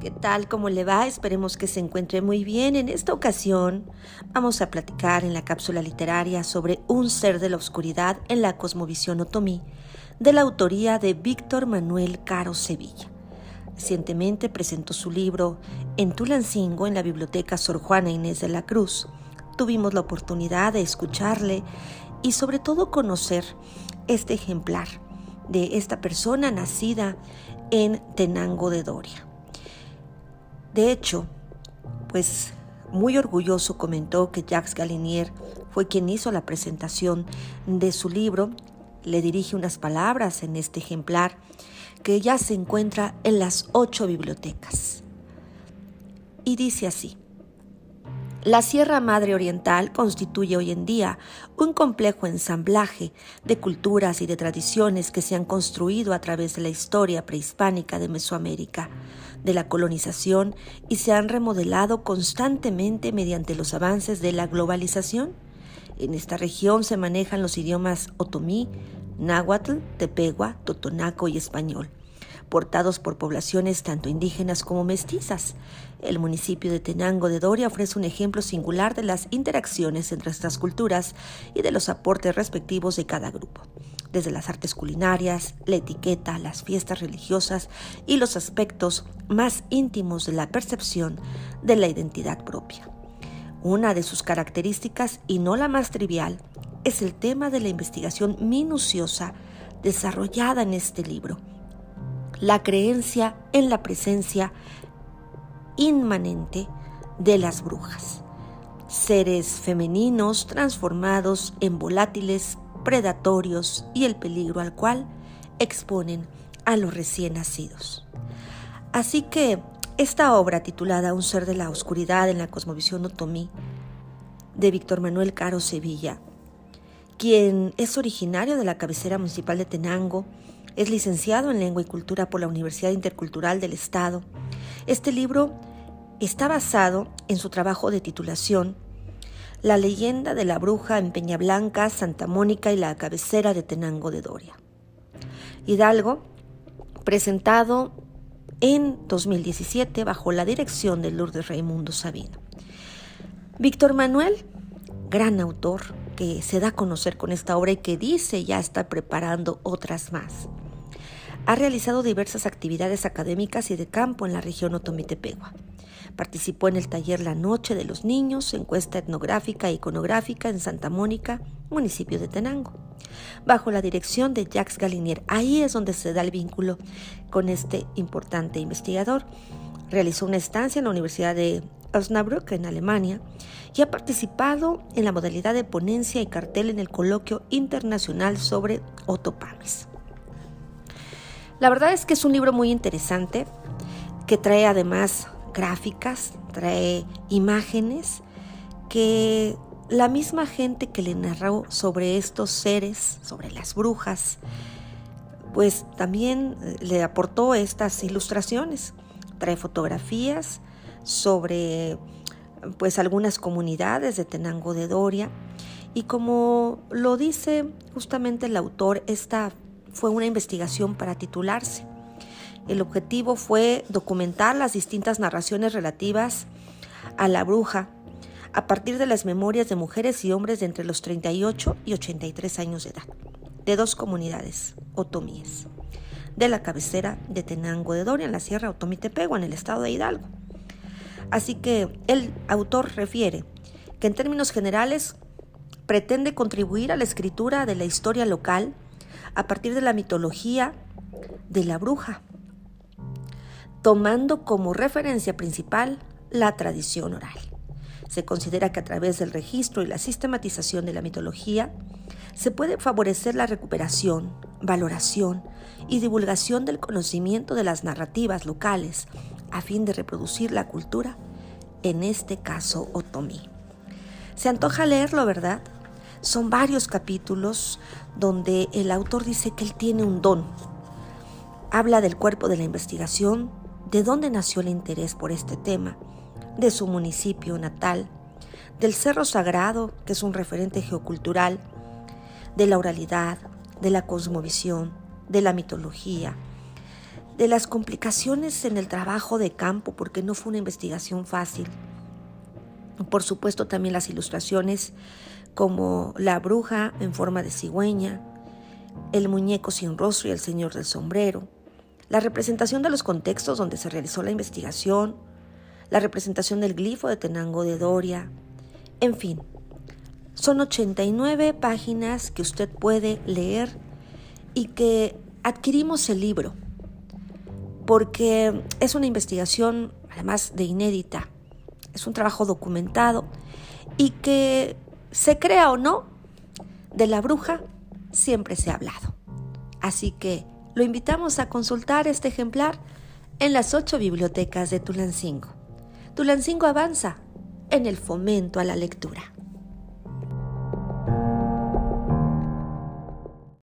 ¿Qué tal? ¿Cómo le va? Esperemos que se encuentre muy bien. En esta ocasión vamos a platicar en la cápsula literaria sobre Un ser de la oscuridad en la cosmovisión otomí, de la autoría de Víctor Manuel Caro Sevilla. Recientemente presentó su libro en Tulancingo en la biblioteca Sor Juana Inés de la Cruz. Tuvimos la oportunidad de escucharle y sobre todo conocer este ejemplar de esta persona nacida en Tenango de Doria. De hecho, pues muy orgulloso comentó que Jacques Galinier fue quien hizo la presentación de su libro. Le dirige unas palabras en este ejemplar que ya se encuentra en las ocho bibliotecas. Y dice así. La Sierra Madre Oriental constituye hoy en día un complejo ensamblaje de culturas y de tradiciones que se han construido a través de la historia prehispánica de Mesoamérica, de la colonización y se han remodelado constantemente mediante los avances de la globalización. En esta región se manejan los idiomas otomí, náhuatl, tepegua, totonaco y español portados por poblaciones tanto indígenas como mestizas. El municipio de Tenango de Doria ofrece un ejemplo singular de las interacciones entre estas culturas y de los aportes respectivos de cada grupo, desde las artes culinarias, la etiqueta, las fiestas religiosas y los aspectos más íntimos de la percepción de la identidad propia. Una de sus características, y no la más trivial, es el tema de la investigación minuciosa desarrollada en este libro, la creencia en la presencia inmanente de las brujas, seres femeninos transformados en volátiles, predatorios y el peligro al cual exponen a los recién nacidos. Así que esta obra titulada Un ser de la oscuridad en la cosmovisión otomí de Víctor Manuel Caro Sevilla, quien es originario de la cabecera municipal de Tenango, es licenciado en Lengua y Cultura por la Universidad Intercultural del Estado. Este libro está basado en su trabajo de titulación La leyenda de la bruja en Peña Blanca, Santa Mónica y la cabecera de Tenango de Doria. Hidalgo, presentado en 2017 bajo la dirección de Lourdes Raimundo Sabino. Víctor Manuel, gran autor que se da a conocer con esta obra y que dice ya está preparando otras más. Ha realizado diversas actividades académicas y de campo en la región Otomitepegua. Participó en el taller La Noche de los Niños, encuesta etnográfica e iconográfica en Santa Mónica, municipio de Tenango, bajo la dirección de Jacques Galinier. Ahí es donde se da el vínculo con este importante investigador. Realizó una estancia en la Universidad de Osnabrück, en Alemania, y ha participado en la modalidad de ponencia y cartel en el coloquio internacional sobre Otopames. La verdad es que es un libro muy interesante que trae además gráficas, trae imágenes que la misma gente que le narró sobre estos seres, sobre las brujas, pues también eh, le aportó estas ilustraciones. Trae fotografías sobre pues algunas comunidades de Tenango de Doria y como lo dice justamente el autor, esta fue una investigación para titularse. El objetivo fue documentar las distintas narraciones relativas a la bruja a partir de las memorias de mujeres y hombres de entre los 38 y 83 años de edad, de dos comunidades otomíes, de la cabecera de Tenango de Doria en la Sierra Otomitepegua, en el estado de Hidalgo. Así que el autor refiere que en términos generales pretende contribuir a la escritura de la historia local a partir de la mitología de la bruja, tomando como referencia principal la tradición oral. Se considera que a través del registro y la sistematización de la mitología se puede favorecer la recuperación, valoración y divulgación del conocimiento de las narrativas locales a fin de reproducir la cultura, en este caso otomí. Se antoja leerlo, ¿verdad? Son varios capítulos donde el autor dice que él tiene un don. Habla del cuerpo de la investigación, de dónde nació el interés por este tema, de su municipio natal, del Cerro Sagrado, que es un referente geocultural, de la oralidad, de la cosmovisión, de la mitología, de las complicaciones en el trabajo de campo, porque no fue una investigación fácil. Por supuesto también las ilustraciones como la bruja en forma de cigüeña, el muñeco sin rostro y el señor del sombrero, la representación de los contextos donde se realizó la investigación, la representación del glifo de Tenango de Doria, en fin, son 89 páginas que usted puede leer y que adquirimos el libro porque es una investigación además de inédita, es un trabajo documentado y que se crea o no, de la bruja siempre se ha hablado. Así que lo invitamos a consultar este ejemplar en las ocho bibliotecas de Tulancingo. Tulancingo avanza en el fomento a la lectura.